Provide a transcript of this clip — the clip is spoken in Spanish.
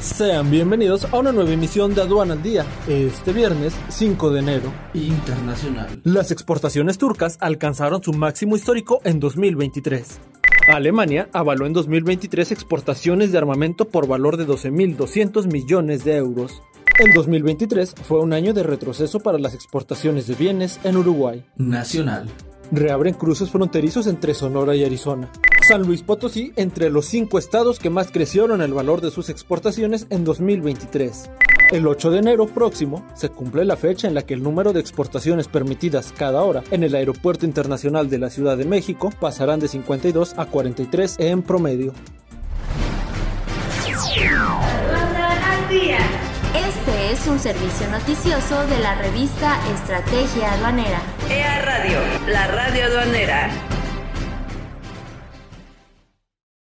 Sean bienvenidos a una nueva emisión de Aduana al Día, este viernes 5 de enero. Internacional. Las exportaciones turcas alcanzaron su máximo histórico en 2023. Alemania avaló en 2023 exportaciones de armamento por valor de 12.200 millones de euros. El 2023 fue un año de retroceso para las exportaciones de bienes en Uruguay. Nacional. Reabren cruces fronterizos entre Sonora y Arizona. San Luis Potosí entre los cinco estados que más crecieron el valor de sus exportaciones en 2023. El 8 de enero próximo se cumple la fecha en la que el número de exportaciones permitidas cada hora en el Aeropuerto Internacional de la Ciudad de México pasarán de 52 a 43 en promedio. Este es un servicio noticioso de la revista Estrategia Aduanera. EA Radio, la radio aduanera.